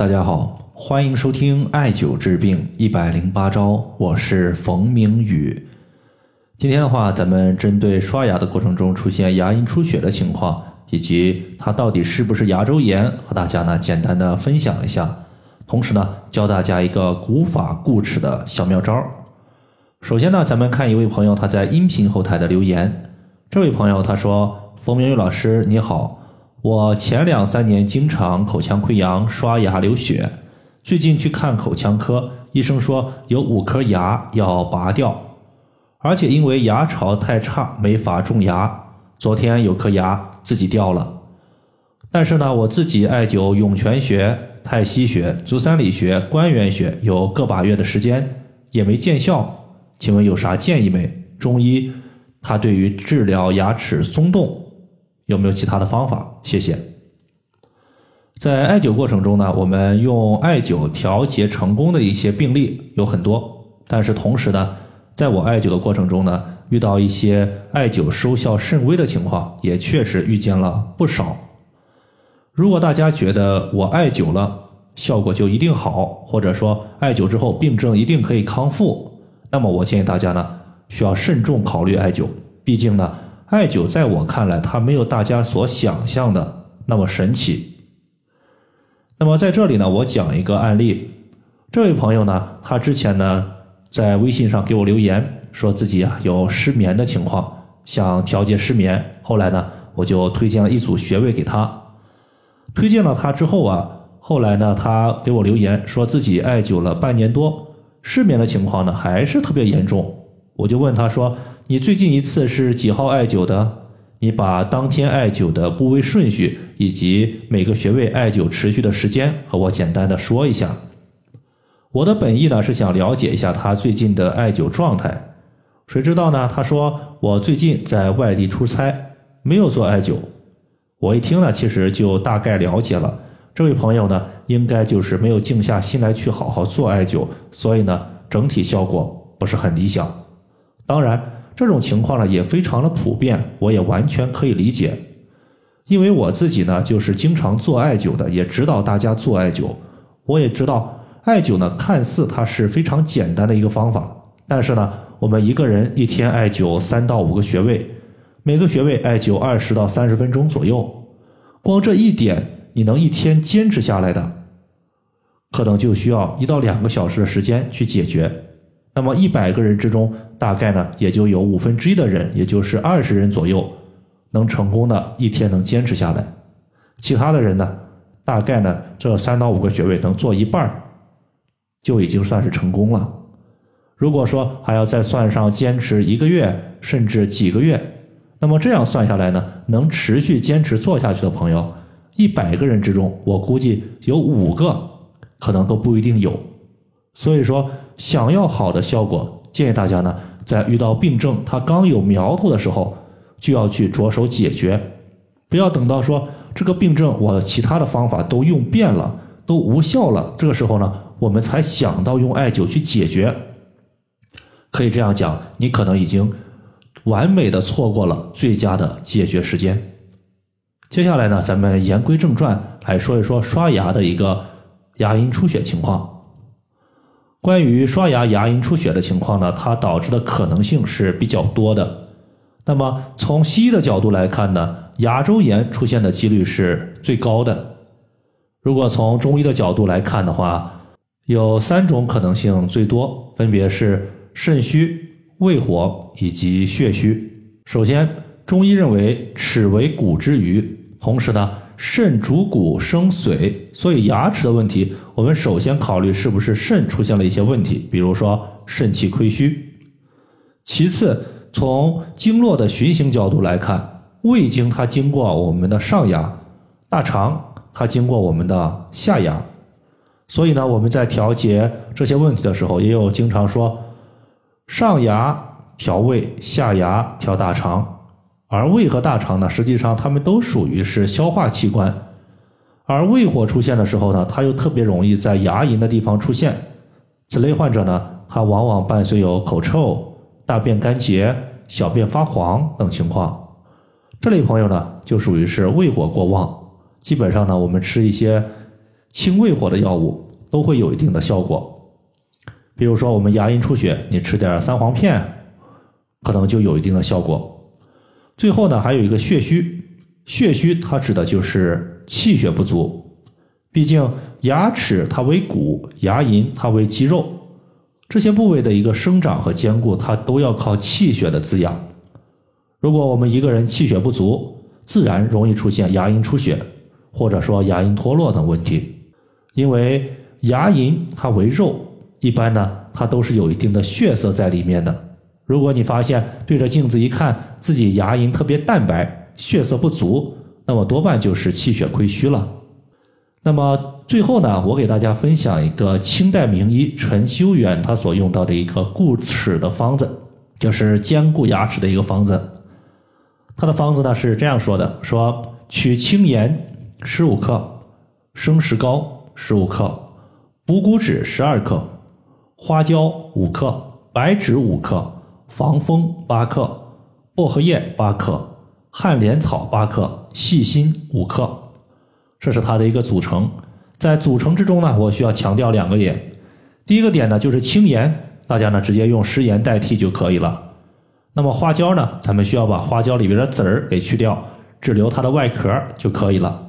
大家好，欢迎收听艾灸治病一百零八招，我是冯明宇。今天的话，咱们针对刷牙的过程中出现牙龈出血的情况，以及它到底是不是牙周炎，和大家呢简单的分享一下。同时呢，教大家一个古法固齿的小妙招。首先呢，咱们看一位朋友他在音频后台的留言。这位朋友他说：“冯明宇老师你好。”我前两三年经常口腔溃疡、刷牙流血，最近去看口腔科，医生说有五颗牙要拔掉，而且因为牙槽太差没法种牙。昨天有颗牙自己掉了，但是呢，我自己艾灸涌泉穴、太溪穴、足三里穴、关元穴有个把月的时间也没见效，请问有啥建议没？中医它对于治疗牙齿松动。有没有其他的方法？谢谢。在艾灸过程中呢，我们用艾灸调节成功的一些病例有很多，但是同时呢，在我艾灸的过程中呢，遇到一些艾灸收效甚微的情况，也确实遇见了不少。如果大家觉得我艾灸了效果就一定好，或者说艾灸之后病症一定可以康复，那么我建议大家呢，需要慎重考虑艾灸，毕竟呢。艾灸在我看来，它没有大家所想象的那么神奇。那么在这里呢，我讲一个案例。这位朋友呢，他之前呢在微信上给我留言，说自己啊有失眠的情况，想调节失眠。后来呢，我就推荐了一组穴位给他。推荐了他之后啊，后来呢，他给我留言，说自己艾灸了半年多，失眠的情况呢还是特别严重。我就问他说。你最近一次是几号艾灸的？你把当天艾灸的部位顺序以及每个穴位艾灸持续的时间和我简单的说一下。我的本意呢是想了解一下他最近的艾灸状态。谁知道呢？他说我最近在外地出差，没有做艾灸。我一听呢，其实就大概了解了。这位朋友呢，应该就是没有静下心来去好好做艾灸，所以呢，整体效果不是很理想。当然。这种情况呢也非常的普遍，我也完全可以理解，因为我自己呢就是经常做艾灸的，也指导大家做艾灸。我也知道艾灸呢看似它是非常简单的一个方法，但是呢我们一个人一天艾灸三到五个穴位，每个穴位艾灸二十到三十分钟左右，光这一点你能一天坚持下来的，可能就需要一到两个小时的时间去解决。那么一百个人之中，大概呢也就有五分之一的人，也就是二十人左右，能成功的一天能坚持下来。其他的人呢，大概呢这三到五个穴位能做一半就已经算是成功了。如果说还要再算上坚持一个月甚至几个月，那么这样算下来呢，能持续坚持做下去的朋友，一百个人之中，我估计有五个可能都不一定有。所以说。想要好的效果，建议大家呢，在遇到病症它刚有苗头的时候，就要去着手解决，不要等到说这个病症我其他的方法都用遍了，都无效了，这个时候呢，我们才想到用艾灸去解决。可以这样讲，你可能已经完美的错过了最佳的解决时间。接下来呢，咱们言归正传，来说一说刷牙的一个牙龈出血情况。关于刷牙牙龈出血的情况呢，它导致的可能性是比较多的。那么从西医的角度来看呢，牙周炎出现的几率是最高的。如果从中医的角度来看的话，有三种可能性最多，分别是肾虚、胃火以及血虚。首先，中医认为齿为骨之余，同时呢。肾主骨生髓，所以牙齿的问题，我们首先考虑是不是肾出现了一些问题，比如说肾气亏虚。其次，从经络的循行角度来看，胃经它经过我们的上牙，大肠它经过我们的下牙，所以呢，我们在调节这些问题的时候，也有经常说上牙调胃，下牙调大肠。而胃和大肠呢，实际上它们都属于是消化器官，而胃火出现的时候呢，它又特别容易在牙龈的地方出现。此类患者呢，他往往伴随有口臭、大便干结、小便发黄等情况。这类朋友呢，就属于是胃火过旺。基本上呢，我们吃一些清胃火的药物都会有一定的效果。比如说我们牙龈出血，你吃点三黄片，可能就有一定的效果。最后呢，还有一个血虚，血虚它指的就是气血不足。毕竟牙齿它为骨，牙龈它为肌肉，这些部位的一个生长和坚固，它都要靠气血的滋养。如果我们一个人气血不足，自然容易出现牙龈出血，或者说牙龈脱落等问题。因为牙龈它为肉，一般呢它都是有一定的血色在里面的。如果你发现对着镜子一看，自己牙龈特别淡白，血色不足，那么多半就是气血亏虚了。那么最后呢，我给大家分享一个清代名医陈修远他所用到的一个固齿的方子，就是坚固牙齿的一个方子。他的方子呢是这样说的：说取青盐十五克，生石膏十五克，补骨脂十二克，花椒五克，白芷五克，防风八克，薄荷叶八克，旱莲草八克，细辛五克。这是它的一个组成，在组成之中呢，我需要强调两个点。第一个点呢，就是轻盐，大家呢直接用食盐代替就可以了。那么花椒呢，咱们需要把花椒里边的籽儿给去掉，只留它的外壳就可以了。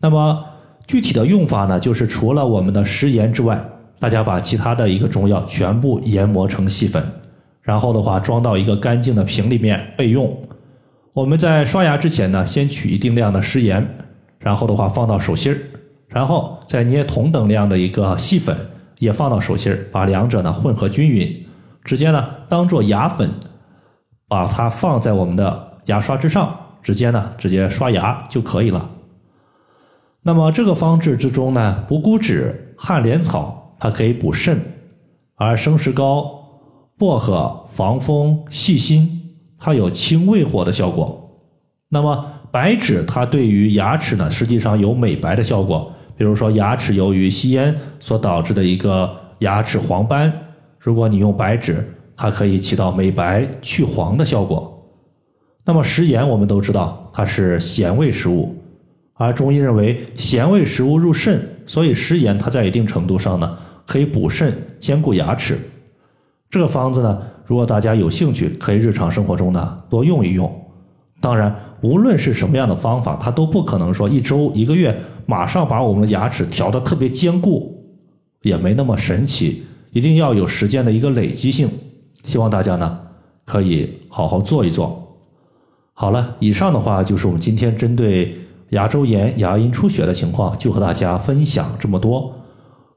那么具体的用法呢，就是除了我们的食盐之外，大家把其他的一个中药全部研磨成细粉，然后的话装到一个干净的瓶里面备用。我们在刷牙之前呢，先取一定量的食盐。然后的话放到手心儿，然后再捏同等量的一个细粉，也放到手心儿，把两者呢混合均匀，直接呢当做牙粉，把它放在我们的牙刷之上，直接呢直接刷牙就可以了。那么这个方治之中呢，补骨脂、旱莲草它可以补肾，而生石膏、薄荷、防风、细辛它有清胃火的效果。那么白芷它对于牙齿呢，实际上有美白的效果。比如说牙齿由于吸烟所导致的一个牙齿黄斑，如果你用白芷，它可以起到美白去黄的效果。那么食盐我们都知道它是咸味食物，而中医认为咸味食物入肾，所以食盐它在一定程度上呢可以补肾、兼顾牙齿。这个方子呢，如果大家有兴趣，可以日常生活中呢多用一用。当然。无论是什么样的方法，它都不可能说一周一个月马上把我们的牙齿调得特别坚固，也没那么神奇。一定要有时间的一个累积性。希望大家呢可以好好做一做。好了，以上的话就是我们今天针对牙周炎、牙龈出血的情况，就和大家分享这么多。